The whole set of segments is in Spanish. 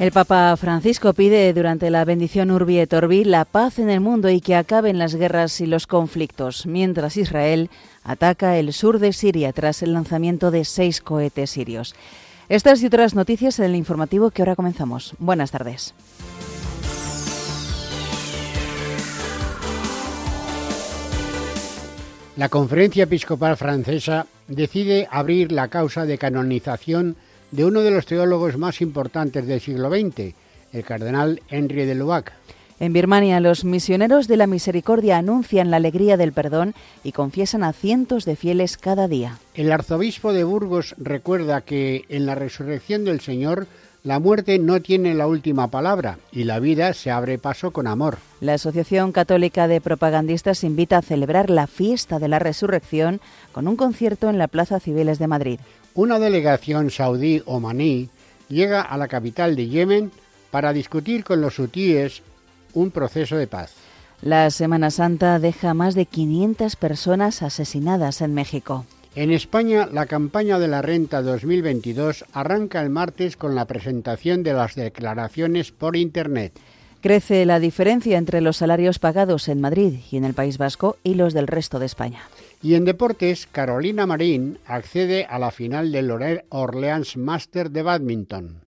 El Papa Francisco pide durante la bendición Urbi et Orbi la paz en el mundo y que acaben las guerras y los conflictos, mientras Israel ataca el sur de Siria tras el lanzamiento de seis cohetes sirios. Estas y otras noticias en el informativo que ahora comenzamos. Buenas tardes. La Conferencia Episcopal Francesa decide abrir la causa de canonización de uno de los teólogos más importantes del siglo XX, el cardenal Henry de Lubac. En Birmania, los misioneros de la misericordia anuncian la alegría del perdón y confiesan a cientos de fieles cada día. El arzobispo de Burgos recuerda que en la resurrección del Señor la muerte no tiene la última palabra y la vida se abre paso con amor. La Asociación Católica de Propagandistas invita a celebrar la fiesta de la resurrección con un concierto en la Plaza Civiles de Madrid. Una delegación saudí omaní llega a la capital de Yemen para discutir con los hutíes un proceso de paz. La Semana Santa deja más de 500 personas asesinadas en México. En España, la campaña de la renta 2022 arranca el martes con la presentación de las declaraciones por Internet. Crece la diferencia entre los salarios pagados en Madrid y en el País Vasco y los del resto de España. Y en deportes, Carolina Marín accede a la final del Orleans Master de Badminton.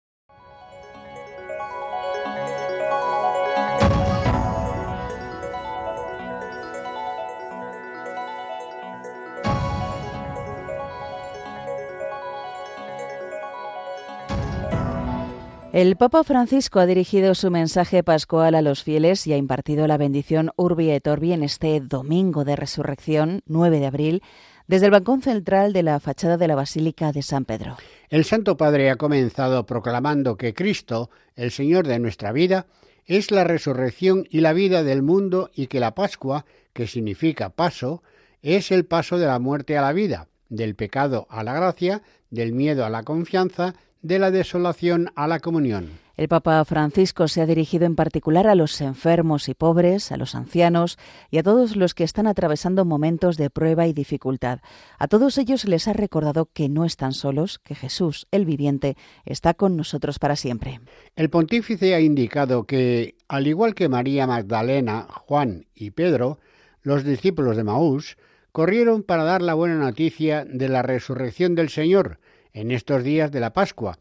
El Papa Francisco ha dirigido su mensaje pascual a los fieles y ha impartido la bendición Urbi et Orbi en este domingo de resurrección, 9 de abril, desde el balcón central de la fachada de la Basílica de San Pedro. El Santo Padre ha comenzado proclamando que Cristo, el Señor de nuestra vida, es la resurrección y la vida del mundo y que la Pascua, que significa paso, es el paso de la muerte a la vida, del pecado a la gracia, del miedo a la confianza, de la desolación a la comunión. El Papa Francisco se ha dirigido en particular a los enfermos y pobres, a los ancianos y a todos los que están atravesando momentos de prueba y dificultad. A todos ellos les ha recordado que no están solos, que Jesús, el viviente, está con nosotros para siempre. El pontífice ha indicado que, al igual que María Magdalena, Juan y Pedro, los discípulos de Maús corrieron para dar la buena noticia de la resurrección del Señor, en estos días de la Pascua.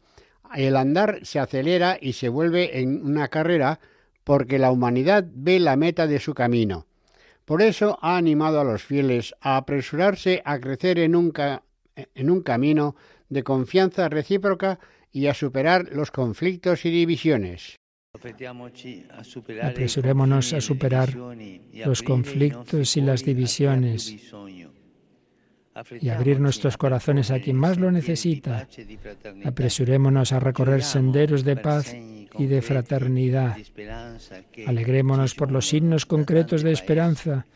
El andar se acelera y se vuelve en una carrera porque la humanidad ve la meta de su camino. Por eso ha animado a los fieles a apresurarse a crecer en un, en un camino de confianza recíproca y a superar los conflictos y divisiones. Apresurémonos a superar los conflictos y las divisiones y abrir nuestros corazones a quien más lo necesita. Apresurémonos a recorrer senderos de paz y de fraternidad. Alegrémonos por los signos concretos de esperanza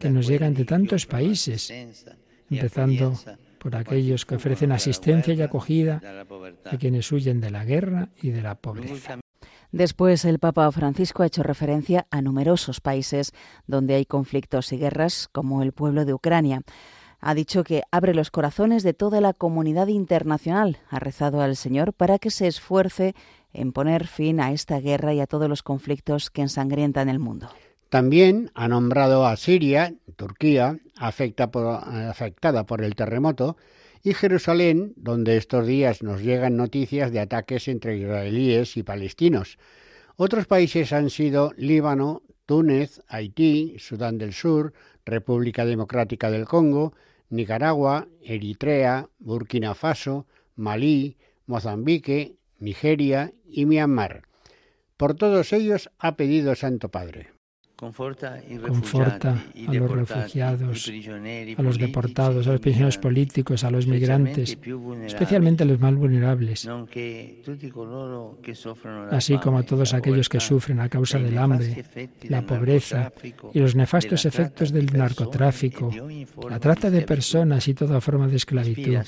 que nos llegan de tantos países, empezando por aquellos que ofrecen asistencia y acogida a quienes huyen de la guerra y de la pobreza. Después, el Papa Francisco ha hecho referencia a numerosos países donde hay conflictos y guerras, como el pueblo de Ucrania ha dicho que abre los corazones de toda la comunidad internacional. Ha rezado al Señor para que se esfuerce en poner fin a esta guerra y a todos los conflictos que ensangrientan el mundo. También ha nombrado a Siria, Turquía, afectada por el terremoto, y Jerusalén, donde estos días nos llegan noticias de ataques entre israelíes y palestinos. Otros países han sido Líbano, Túnez, Haití, Sudán del Sur, República Democrática del Congo, Nicaragua, Eritrea, Burkina Faso, Malí, Mozambique, Nigeria y Myanmar. Por todos ellos ha pedido Santo Padre. Conforta a los refugiados, a los deportados, a los prisioneros políticos, a los migrantes, especialmente a los más vulnerables, así como a todos aquellos que sufren a causa del hambre, la pobreza y los nefastos efectos del narcotráfico, la trata de personas y toda forma de esclavitud.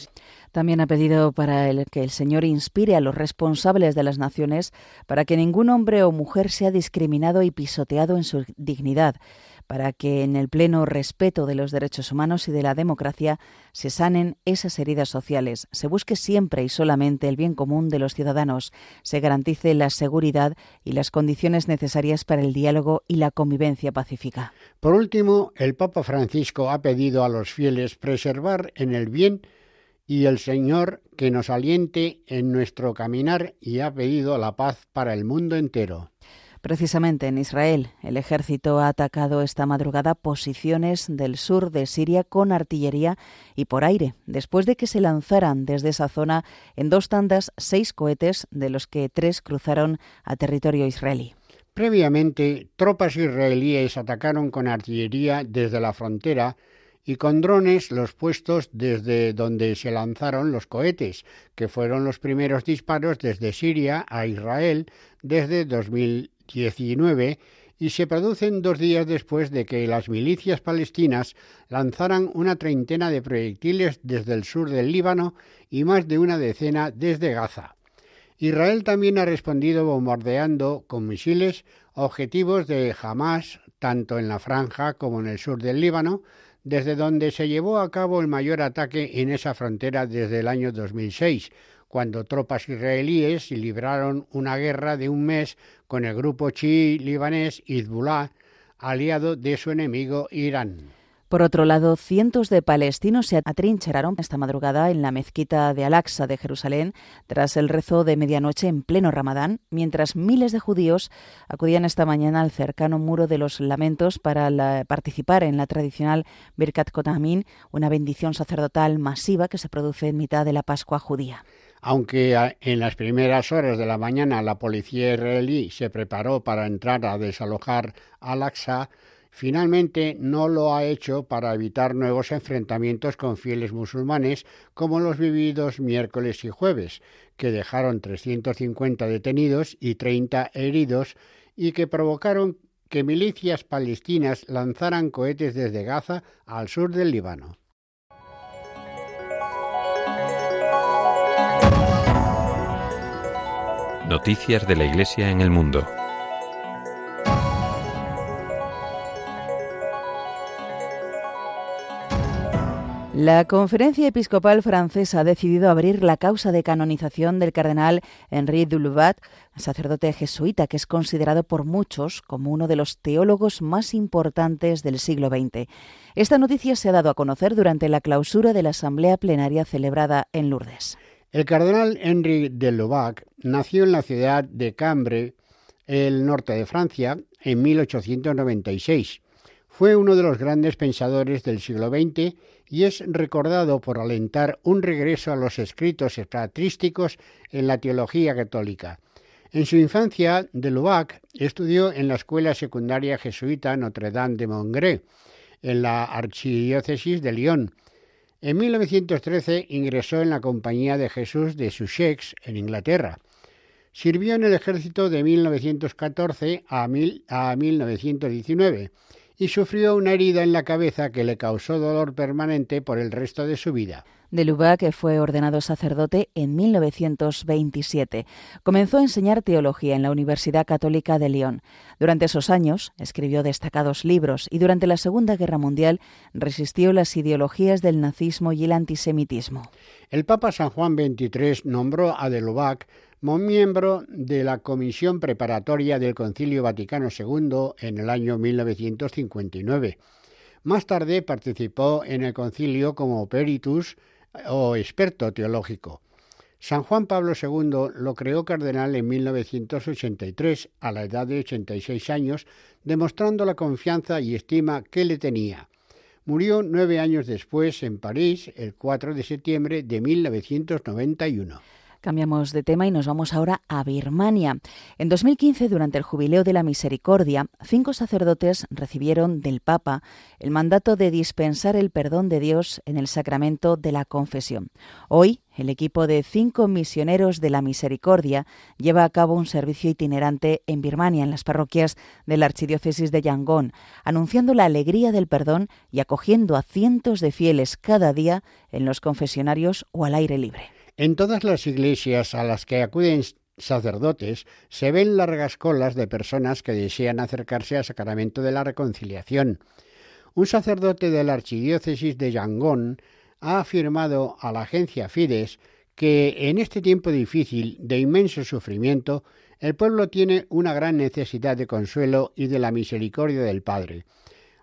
También ha pedido para el, que el Señor inspire a los responsables de las naciones para que ningún hombre o mujer sea discriminado y pisoteado en su dignidad, para que en el pleno respeto de los derechos humanos y de la democracia se sanen esas heridas sociales, se busque siempre y solamente el bien común de los ciudadanos, se garantice la seguridad y las condiciones necesarias para el diálogo y la convivencia pacífica. Por último, el Papa Francisco ha pedido a los fieles preservar en el bien y el Señor que nos aliente en nuestro caminar y ha pedido la paz para el mundo entero. Precisamente en Israel, el ejército ha atacado esta madrugada posiciones del sur de Siria con artillería y por aire, después de que se lanzaran desde esa zona en dos tandas seis cohetes, de los que tres cruzaron a territorio israelí. Previamente, tropas israelíes atacaron con artillería desde la frontera y con drones los puestos desde donde se lanzaron los cohetes, que fueron los primeros disparos desde Siria a Israel desde 2019 y se producen dos días después de que las milicias palestinas lanzaran una treintena de proyectiles desde el sur del Líbano y más de una decena desde Gaza. Israel también ha respondido bombardeando con misiles objetivos de Hamas tanto en la franja como en el sur del Líbano, desde donde se llevó a cabo el mayor ataque en esa frontera desde el año 2006, cuando tropas israelíes libraron una guerra de un mes con el grupo chií libanés Hezbollah, aliado de su enemigo Irán. Por otro lado, cientos de palestinos se atrincheraron esta madrugada en la mezquita de Al-Aqsa de Jerusalén tras el rezo de medianoche en pleno Ramadán, mientras miles de judíos acudían esta mañana al cercano muro de los lamentos para participar en la tradicional Birkat Kotamín, una bendición sacerdotal masiva que se produce en mitad de la Pascua judía. Aunque en las primeras horas de la mañana la policía israelí se preparó para entrar a desalojar Al-Aqsa, Finalmente no lo ha hecho para evitar nuevos enfrentamientos con fieles musulmanes como los vividos miércoles y jueves, que dejaron 350 detenidos y 30 heridos y que provocaron que milicias palestinas lanzaran cohetes desde Gaza al sur del Líbano. Noticias de la Iglesia en el mundo. La Conferencia Episcopal Francesa ha decidido abrir la causa de canonización del cardenal Henri Duluvat, sacerdote jesuita que es considerado por muchos como uno de los teólogos más importantes del siglo XX. Esta noticia se ha dado a conocer durante la clausura de la Asamblea Plenaria celebrada en Lourdes. El cardenal Henri Duluvat nació en la ciudad de Cambre, el norte de Francia, en 1896. Fue uno de los grandes pensadores del siglo XX y es recordado por alentar un regreso a los escritos patrísticos en la teología católica. En su infancia, de Lubac estudió en la escuela secundaria jesuita Notre Dame de Mongré, en la archidiócesis de Lyon. En 1913 ingresó en la Compañía de Jesús de Sussex, en Inglaterra. Sirvió en el ejército de 1914 a, a 1919 y sufrió una herida en la cabeza que le causó dolor permanente por el resto de su vida. De Lubac fue ordenado sacerdote en 1927. Comenzó a enseñar teología en la Universidad Católica de Lyon. Durante esos años escribió destacados libros y durante la Segunda Guerra Mundial resistió las ideologías del nazismo y el antisemitismo. El Papa San Juan XXIII nombró a de Lubac miembro de la Comisión Preparatoria del Concilio Vaticano II en el año 1959. Más tarde participó en el concilio como peritus o experto teológico. San Juan Pablo II lo creó cardenal en 1983 a la edad de 86 años, demostrando la confianza y estima que le tenía. Murió nueve años después en París, el 4 de septiembre de 1991. Cambiamos de tema y nos vamos ahora a Birmania. En 2015, durante el Jubileo de la Misericordia, cinco sacerdotes recibieron del Papa el mandato de dispensar el perdón de Dios en el sacramento de la confesión. Hoy, el equipo de cinco misioneros de la Misericordia lleva a cabo un servicio itinerante en Birmania, en las parroquias de la Archidiócesis de Yangon, anunciando la alegría del perdón y acogiendo a cientos de fieles cada día en los confesionarios o al aire libre. En todas las iglesias a las que acuden sacerdotes se ven largas colas de personas que desean acercarse al sacramento de la reconciliación. Un sacerdote de la archidiócesis de Yangon ha afirmado a la agencia Fides que en este tiempo difícil de inmenso sufrimiento el pueblo tiene una gran necesidad de consuelo y de la misericordia del Padre.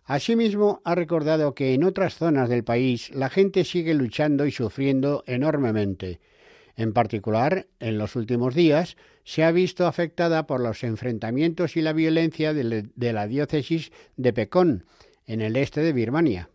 Asimismo, ha recordado que en otras zonas del país la gente sigue luchando y sufriendo enormemente. En particular, en los últimos días, se ha visto afectada por los enfrentamientos y la violencia de, la diócesis de Pekón, en el este de Birmania.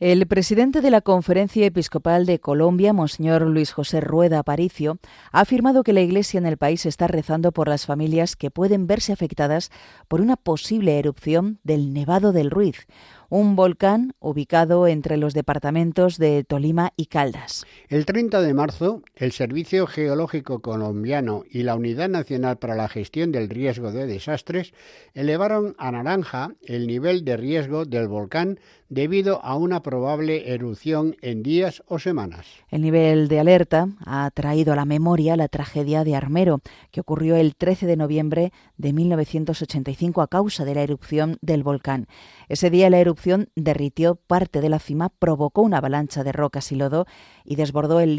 El presidente de la Conferencia Episcopal de Colombia, Monseñor Luis José Rueda Aparicio, ha afirmado que la Iglesia en el país está rezando por las familias que pueden verse afectadas por una posible erupción del Nevado del Ruiz, un volcán ubicado entre los departamentos de Tolima y Caldas. El 30 de marzo, el Servicio Geológico Colombiano y la Unidad Nacional para la Gestión del Riesgo de Desastres elevaron a naranja el nivel de riesgo del volcán debido a una probable erupción en días o semanas. El nivel de alerta ha traído a la memoria la tragedia de Armero, que ocurrió el 13 de noviembre de 1985 a causa de la erupción del volcán. Ese día la erupción derritió parte de la cima, provocó una avalancha de rocas y lodo y desbordó el,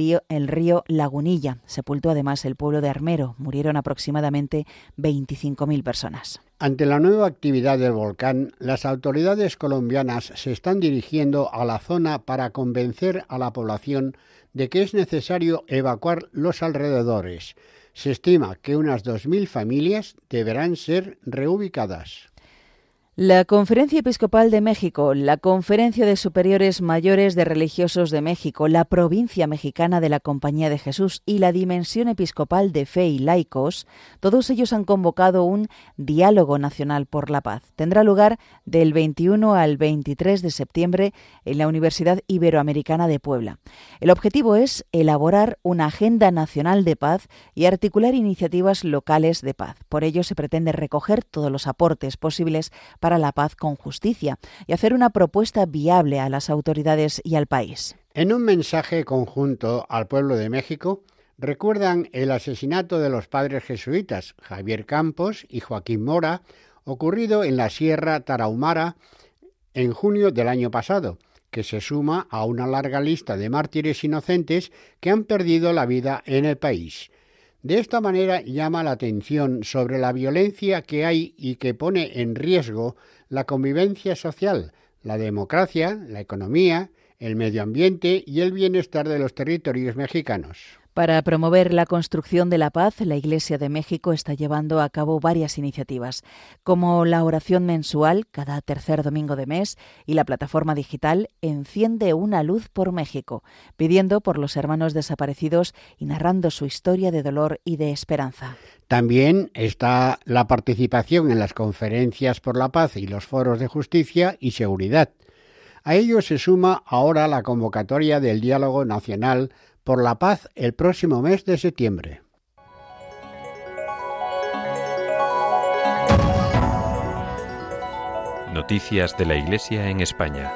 río Lagunilla. Sepultó además el pueblo de Armero. Murieron aproximadamente 25.000 personas. Ante la nueva actividad del volcán, las autoridades colombianas se están dirigiendo a la zona para convencer a la población de que es necesario evacuar los alrededores. Se estima que unas 2.000 familias deberán ser reubicadas. La Conferencia Episcopal de México, la Conferencia de Superiores Mayores de Religiosos de México, la Provincia Mexicana de la Compañía de Jesús y la Dimensión Episcopal de Fe y Laicos, todos ellos han convocado un diálogo nacional por la paz. Tendrá lugar del 21 al 23 de septiembre en la Universidad Iberoamericana de Puebla. El objetivo es elaborar una agenda nacional de paz y articular iniciativas locales de paz. Por ello se pretende recoger todos los aportes posibles la paz con justicia y hacer una propuesta viable a las autoridades y al país. En un mensaje conjunto al pueblo de México, recuerdan el asesinato de los padres jesuitas Javier Campos y Joaquín Mora, ocurrido en la Sierra Tarahumara en junio del año pasado, que se suma a una larga lista de mártires inocentes que han perdido la vida en el país. De esta manera llama la atención sobre la violencia que hay y que pone en riesgo la convivencia social, la democracia, la economía, el medio ambiente y el bienestar de los territorios mexicanos. Para promover la construcción de la paz, la Iglesia de México está llevando a cabo varias iniciativas, como la oración mensual cada tercer domingo de mes y la plataforma digital Enciende una luz por México, pidiendo por los hermanos desaparecidos y narrando su historia de dolor y de esperanza. También está la participación en las conferencias por la paz y los foros de justicia y seguridad. A ello se suma ahora la convocatoria del diálogo nacional por la paz el próximo mes de septiembre. Noticias de la Iglesia en España.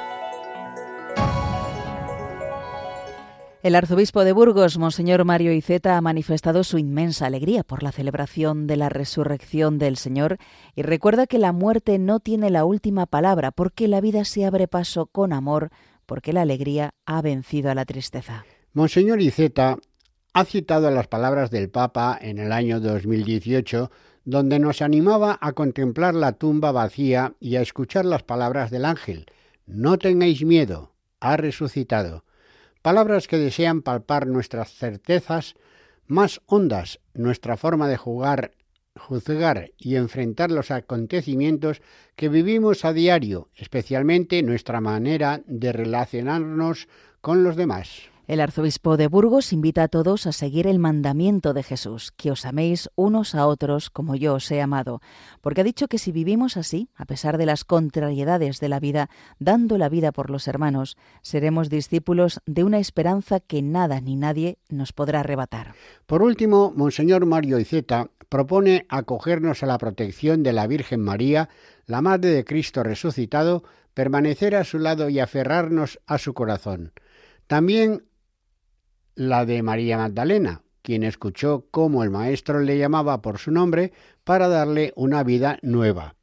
El arzobispo de Burgos, Monseñor Mario Iceta, ha manifestado su inmensa alegría por la celebración de la resurrección del Señor y recuerda que la muerte no tiene la última palabra porque la vida se abre paso con amor, porque la alegría ha vencido a la tristeza. Monseñor Iceta ha citado las palabras del Papa en el año 2018, donde nos animaba a contemplar la tumba vacía y a escuchar las palabras del ángel. No tengáis miedo, ha resucitado. Palabras que desean palpar nuestras certezas más hondas, nuestra forma de jugar, juzgar y enfrentar los acontecimientos que vivimos a diario, especialmente nuestra manera de relacionarnos con los demás. El arzobispo de Burgos invita a todos a seguir el mandamiento de Jesús, que os améis unos a otros como yo os he amado, porque ha dicho que si vivimos así, a pesar de las contrariedades de la vida, dando la vida por los hermanos, seremos discípulos de una esperanza que nada ni nadie nos podrá arrebatar. Por último, Monseñor Mario Iceta propone acogernos a la protección de la Virgen María, la Madre de Cristo resucitado, permanecer a su lado y aferrarnos a su corazón. También la de María Magdalena, quien escuchó cómo el maestro le llamaba por su nombre para darle una vida nueva.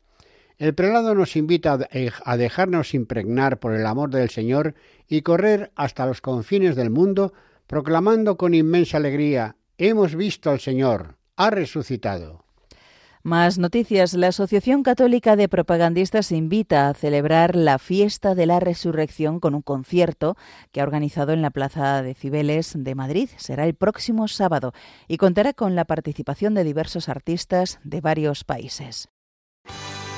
El prelado nos invita a dejarnos impregnar por el amor del Señor y correr hasta los confines del mundo, proclamando con inmensa alegría Hemos visto al Señor, ha resucitado. Más noticias. La Asociación Católica de Propagandistas invita a celebrar la fiesta de la resurrección con un concierto que ha organizado en la Plaza de Cibeles de Madrid. Será el próximo sábado y contará con la participación de diversos artistas de varios países.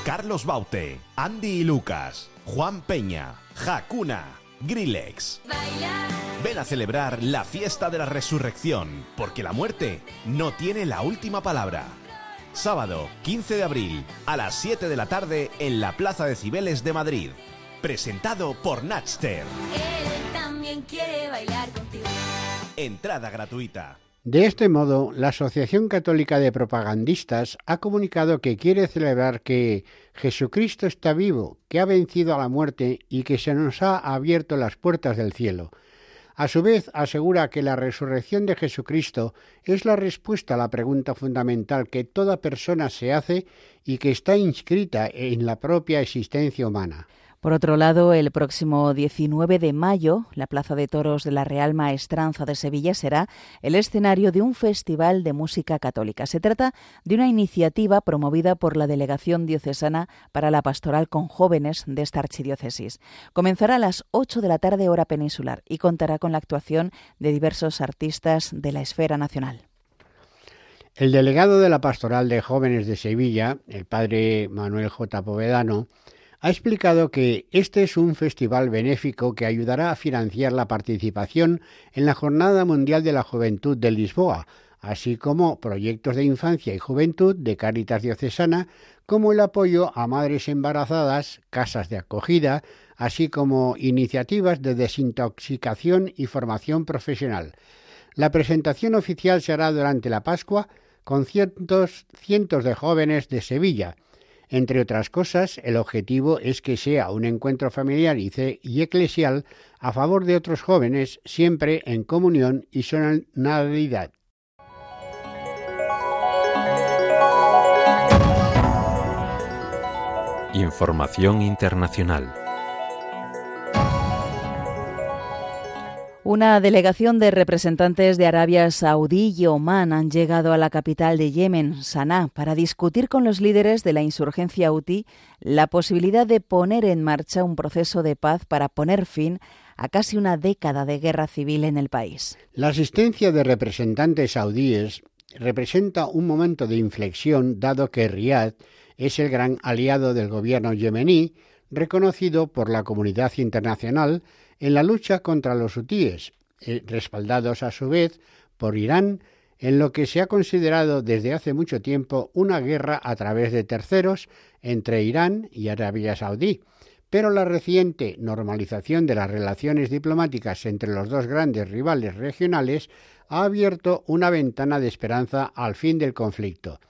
Carlos Baute, Andy y Lucas, Juan Peña, Hakuna, Grillex. Ven a celebrar la fiesta de la resurrección, porque la muerte no tiene la última palabra. Sábado 15 de abril a las 7 de la tarde en la Plaza de Cibeles de Madrid. Presentado por Natster. Él también quiere bailar contigo. Entrada gratuita. De este modo, la Asociación Católica de Propagandistas ha comunicado que quiere celebrar que Jesucristo está vivo, que ha vencido a la muerte y que se nos ha abierto las puertas del cielo. A su vez, asegura que la resurrección de Jesucristo es la respuesta a la pregunta fundamental que toda persona se hace y que está inscrita en la propia existencia humana. Por otro lado, el próximo 19 de mayo, la Plaza de Toros de la Real Maestranza de Sevilla será el escenario de un festival de música católica. Se trata de una iniciativa promovida por la Delegación Diocesana para la Pastoral con Jóvenes de esta archidiócesis. Comenzará a las 8 de la tarde hora peninsular y contará con la actuación de diversos artistas de la esfera nacional. El delegado de la Pastoral de Jóvenes de Sevilla, el padre Manuel J. Povedano, ha explicado que este es un festival benéfico que ayudará a financiar la participación en la Jornada Mundial de la Juventud de Lisboa, así como proyectos de infancia y juventud de Cáritas Diocesana, como el apoyo a madres embarazadas, casas de acogida, así como iniciativas de desintoxicación y formación profesional. La presentación oficial se hará durante la Pascua con cientos, cientos de jóvenes de Sevilla, entre otras cosas, el objetivo es que sea un encuentro familiar y, eclesial a favor de otros jóvenes, siempre en comunión y solidaridad. Información internacional. Una delegación de representantes de Arabia Saudí y Omán han llegado a la capital de Yemen, Sanaa, para discutir con los líderes de la insurgencia Houthi la posibilidad de poner en marcha un proceso de paz para poner fin a casi una década de guerra civil en el país. La asistencia de representantes saudíes representa un momento de inflexión dado que Riad es el gran aliado del gobierno yemení, reconocido por la comunidad internacional en la lucha contra los hutíes, eh, respaldados a su vez por Irán en lo que se ha considerado desde hace mucho tiempo una guerra a través de terceros entre Irán y Arabia Saudí. Pero la reciente normalización de las relaciones diplomáticas entre los dos grandes rivales regionales ha abierto una ventana de esperanza al fin del conflicto.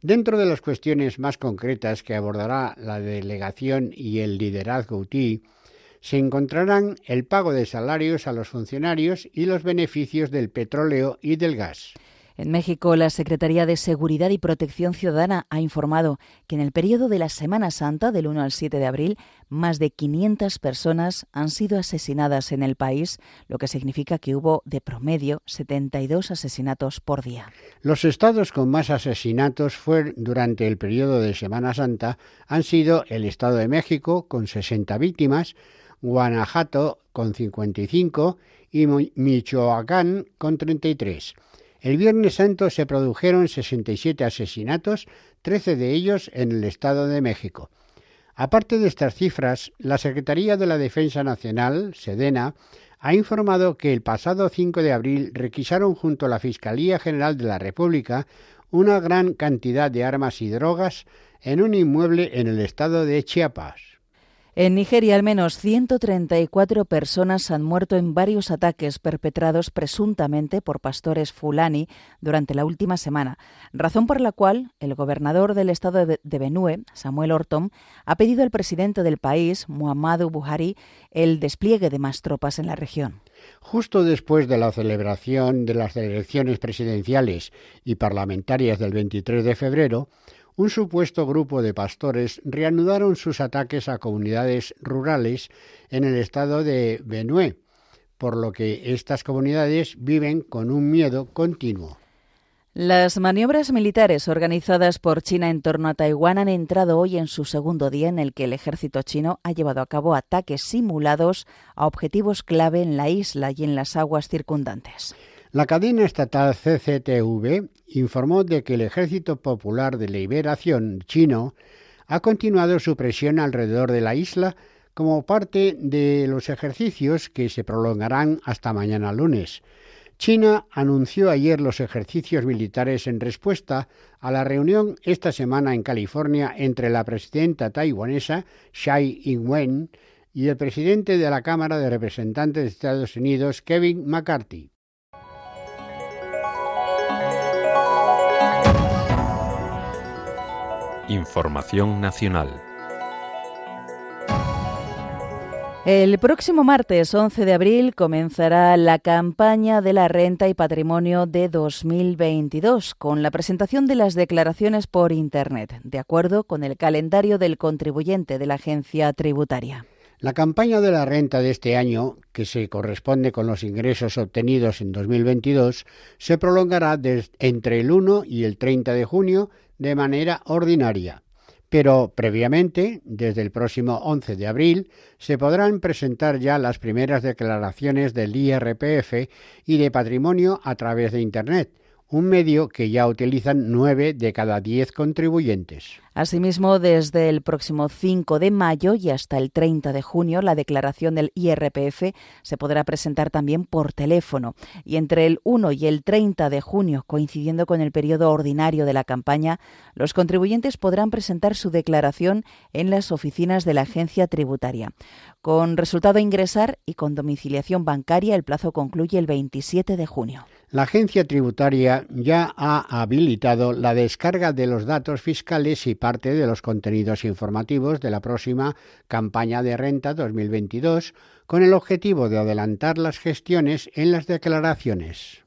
Dentro de las cuestiones más concretas que abordará la delegación y el liderazgo UTI, se encontrarán el pago de salarios a los funcionarios y los beneficios del petróleo y del gas. En México, la Secretaría de Seguridad y Protección Ciudadana ha informado que en el periodo de la Semana Santa, del 1 al 7 de abril, más de 500 personas han sido asesinadas en el país, lo que significa que hubo de promedio 72 asesinatos por día. Los estados con más asesinatos fue durante el periodo de Semana Santa han sido el Estado de México, con 60 víctimas, Guanajuato con 55 y Michoacán con 33. El Viernes Santo se produjeron 67 asesinatos, 13 de ellos en el Estado de México. Aparte de estas cifras, la Secretaría de la Defensa Nacional, Sedena, ha informado que el pasado 5 de abril requisaron junto a la Fiscalía General de la República una gran cantidad de armas y drogas en un inmueble en el estado de Chiapas. En Nigeria, al menos 134 personas han muerto en varios ataques perpetrados presuntamente por pastores fulani durante la última semana, razón por la cual el gobernador del estado de Benue, Samuel Ortom, ha pedido al presidente del país, Muhammadu Buhari, el despliegue de más tropas en la región. Justo después de la celebración de las elecciones presidenciales y parlamentarias del 23 de febrero, un supuesto grupo de pastores reanudaron sus ataques a comunidades rurales en el estado de Benue, por lo que estas comunidades viven con un miedo continuo. Las maniobras militares organizadas por China en torno a Taiwán han entrado hoy en su segundo día en el que el ejército chino ha llevado a cabo ataques simulados a objetivos clave en la isla y en las aguas circundantes. La cadena estatal CCTV informó de que el Ejército Popular de Liberación chino ha continuado su presión alrededor de la isla como parte de los ejercicios que se prolongarán hasta mañana lunes. China anunció ayer los ejercicios militares en respuesta a la reunión esta semana en California entre la presidenta taiwanesa Tsai Ing-wen y el presidente de la Cámara de Representantes de Estados Unidos, Kevin McCarthy. Información nacional. El próximo martes 11 de abril comenzará la campaña de la renta y patrimonio de 2022 con la presentación de las declaraciones por Internet, de acuerdo con el calendario del contribuyente de la agencia tributaria. La campaña de la renta de este año, que se corresponde con los ingresos obtenidos en 2022, se prolongará entre el 1 y el 30 de junio de manera ordinaria. Pero previamente, desde el próximo 11 de abril, se podrán presentar ya las primeras declaraciones del IRPF y de patrimonio a través de Internet, un medio que ya utilizan nueve de cada diez contribuyentes. Asimismo, desde el próximo 5 de mayo y hasta el 30 de junio, la declaración del IRPF se podrá presentar también por teléfono. Y entre el 1 y el 30 de junio, coincidiendo con el periodo ordinario de la campaña, los contribuyentes podrán presentar su declaración en las oficinas de la agencia tributaria. Con resultado a ingresar y con domiciliación bancaria, el plazo concluye el 27 de junio. La agencia tributaria ya ha habilitado la descarga de los datos fiscales y parte de los contenidos informativos de la próxima campaña de renta 2022 con el objetivo de adelantar las gestiones en las declaraciones.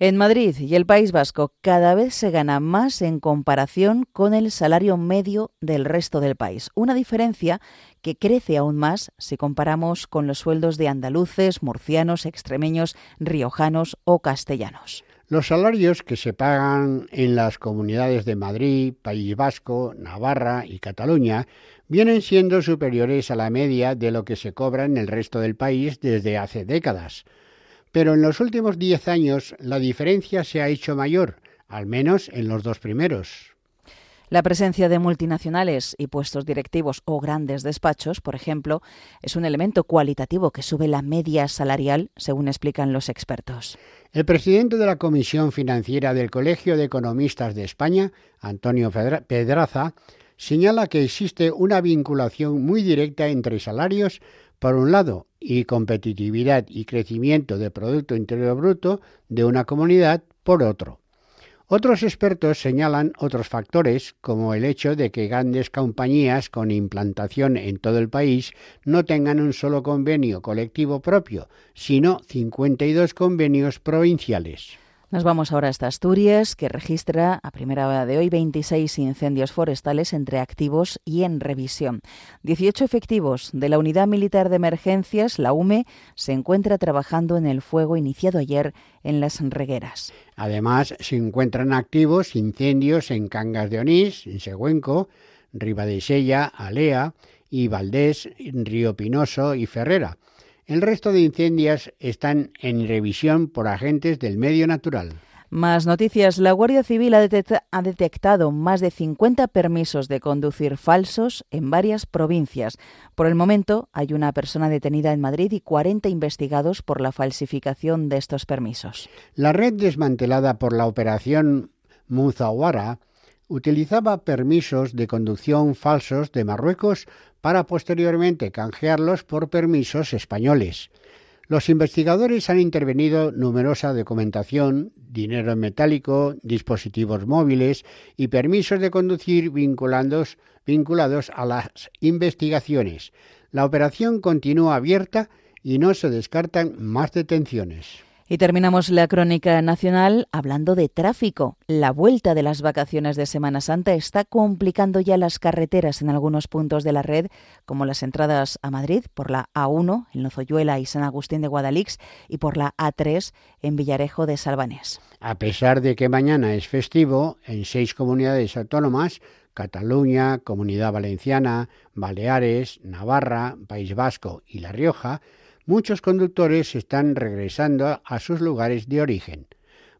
En Madrid y el País Vasco cada vez se gana más en comparación con el salario medio del resto del país, una diferencia que crece aún más si comparamos con los sueldos de andaluces, murcianos, extremeños, riojanos o castellanos. Los salarios que se pagan en las comunidades de Madrid, País Vasco, Navarra y Cataluña vienen siendo superiores a la media de lo que se cobra en el resto del país desde hace décadas. Pero en los últimos diez años la diferencia se ha hecho mayor, al menos en los dos primeros. La presencia de multinacionales y puestos directivos o grandes despachos, por ejemplo, es un elemento cualitativo que sube la media salarial, según explican los expertos. El presidente de la Comisión Financiera del Colegio de Economistas de España, Antonio Pedraza, señala que existe una vinculación muy directa entre salarios, por un lado, y competitividad y crecimiento del Producto Interior Bruto de una comunidad, por otro. Otros expertos señalan otros factores, como el hecho de que grandes compañías con implantación en todo el país no tengan un solo convenio colectivo propio, sino 52 convenios provinciales. Nos vamos ahora hasta Asturias, que registra a primera hora de hoy 26 incendios forestales entre activos y en revisión. 18 efectivos de la Unidad Militar de Emergencias, la UME, se encuentra trabajando en el fuego iniciado ayer en las regueras. Además, se encuentran activos incendios en Cangas de Onís, en Següenco, Sella, Alea y Valdés, Río Pinoso y Ferrera el resto de incendios están en revisión por agentes del medio natural. Más noticias. La Guardia Civil ha, detectado más de 50 permisos de conducir falsos en varias provincias. Por el momento, hay una persona detenida en Madrid y 40 investigados por la falsificación de estos permisos. La red desmantelada por la operación Muzawara utilizaba permisos de conducción falsos de Marruecos para posteriormente canjearlos por permisos españoles. Los investigadores han intervenido numerosa documentación, dinero en metálico, dispositivos móviles y permisos de conducir vinculados, vinculados a las investigaciones. La operación continúa abierta y no se descartan más detenciones. Y terminamos la crónica nacional hablando de tráfico. La vuelta de las vacaciones de Semana Santa está complicando ya las carreteras en algunos puntos de la red, como las entradas a Madrid por la A1 en Lozoyuela y San Agustín de Guadalix y por la A3 en Villarejo de Salvanés. A pesar de que mañana es festivo, en seis comunidades autónomas Cataluña, Comunidad Valenciana, Baleares, Navarra, País Vasco y La Rioja, muchos conductores están regresando a sus lugares de origen.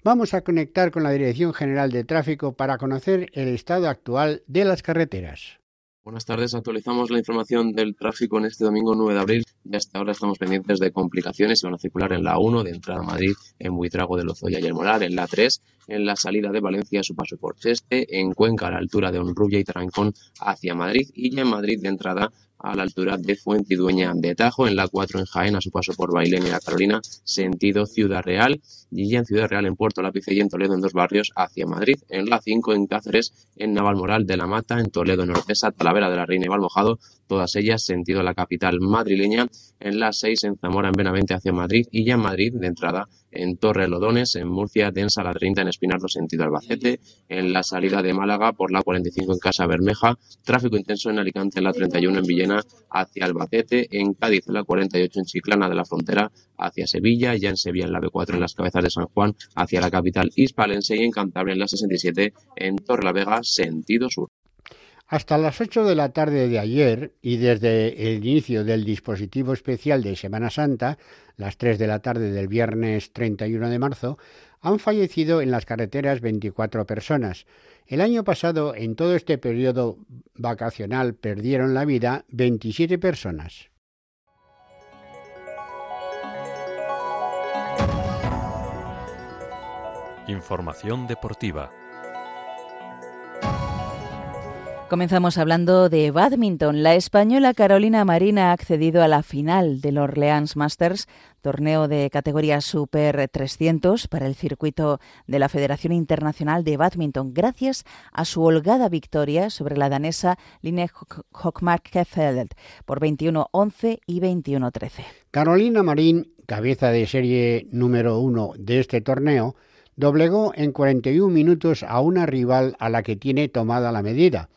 Vamos a conectar con la Dirección General de Tráfico para conocer el estado actual de las carreteras. Buenas tardes, actualizamos la información del tráfico en este domingo 9 de abril y hasta ahora estamos pendientes de complicaciones. Se van a circular en la 1 de entrada a Madrid, en Buitrago de Lozoya y el Molar, en la 3, en la salida de Valencia a su paso por Cheste, en Cuenca a la altura de Honrubia y Trancón hacia Madrid y ya en Madrid de entrada a la altura de Fuentidueña de Tajo, en la 4 en Jaén, a su paso por Bailén y la Carolina, sentido Ciudad Real, y en Ciudad Real, en Puerto Lápice y en Toledo, en dos barrios, hacia Madrid, en la 5 en Cáceres, en Navalmoral de la Mata, en Toledo, en Ortesa, Talavera de la Reina y Valmojado, todas ellas sentido la capital madrileña, en la 6 en Zamora, en Benavente hacia Madrid, y ya en Madrid, de entrada, en Torre Lodones, en Murcia, Densa la 30 en Espinardo sentido Albacete, en la salida de Málaga por la 45 en Casa Bermeja, tráfico intenso en Alicante en la 31 en Villena hacia Albacete, en Cádiz en la 48 en Chiclana de la Frontera hacia Sevilla, ya en Sevilla en la B4 en las cabezas de San Juan hacia la capital hispalense y en Cantabria en la 67 en Torre la Vega sentido sur. Hasta las 8 de la tarde de ayer y desde el inicio del dispositivo especial de Semana Santa, las 3 de la tarde del viernes 31 de marzo, han fallecido en las carreteras 24 personas. El año pasado, en todo este periodo vacacional, perdieron la vida 27 personas. Información deportiva. Comenzamos hablando de badminton. La española Carolina Marín ha accedido a la final del Orleans Masters, torneo de categoría Super 300 para el circuito de la Federación Internacional de Badminton, gracias a su holgada victoria sobre la danesa Line Hockmark-Kefeld por 21-11 y 21-13. Carolina Marín, cabeza de serie número uno de este torneo, doblegó en 41 minutos a una rival a la que tiene tomada la medida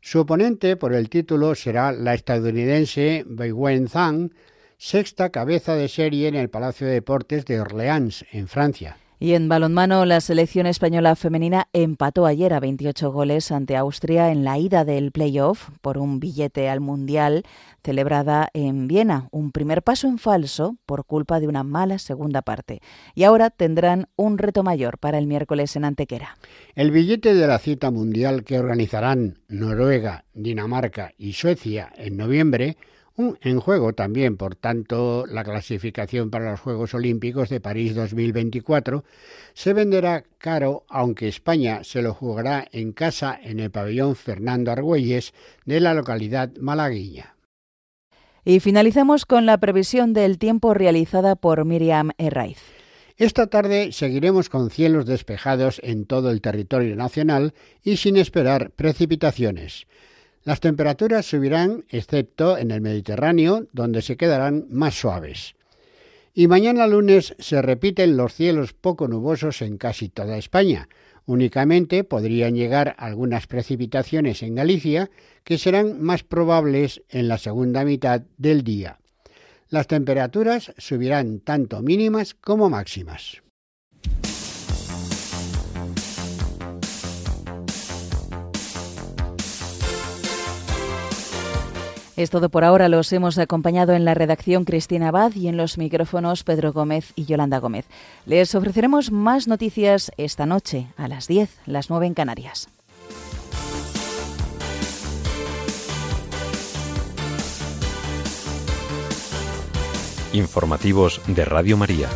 su oponente por el título será la estadounidense Wen Zhang, sexta cabeza de serie en el Palacio de Deportes de Orleans, en Francia. Y en balonmano, la selección española femenina empató ayer a 28 goles ante Austria en la ida del playoff por un billete al Mundial celebrada en Viena, un primer paso en falso por culpa de una mala segunda parte. Y ahora tendrán un reto mayor para el miércoles en Antequera. El billete de la cita mundial que organizarán Noruega, Dinamarca y Suecia en noviembre en juego también, por tanto, la clasificación para los Juegos Olímpicos de París 2024 se venderá caro, aunque España se lo jugará en casa en el pabellón Fernando Argüelles de la localidad malagueña. Y finalizamos con la previsión del tiempo realizada por Miriam Herraiz. Esta tarde seguiremos con cielos despejados en todo el territorio nacional y sin esperar precipitaciones. Las temperaturas subirán, excepto en el Mediterráneo, donde se quedarán más suaves. Y mañana lunes se repiten los cielos poco nubosos en casi toda España. Únicamente podrían llegar algunas precipitaciones en Galicia, que serán más probables en la segunda mitad del día. Las temperaturas subirán tanto mínimas como máximas. Es todo por ahora. Los hemos acompañado en la redacción Cristina Abad y en los micrófonos Pedro Gómez y Yolanda Gómez. Les ofreceremos más noticias esta noche a las 10, las 9 en Canarias. Informativos de Radio María.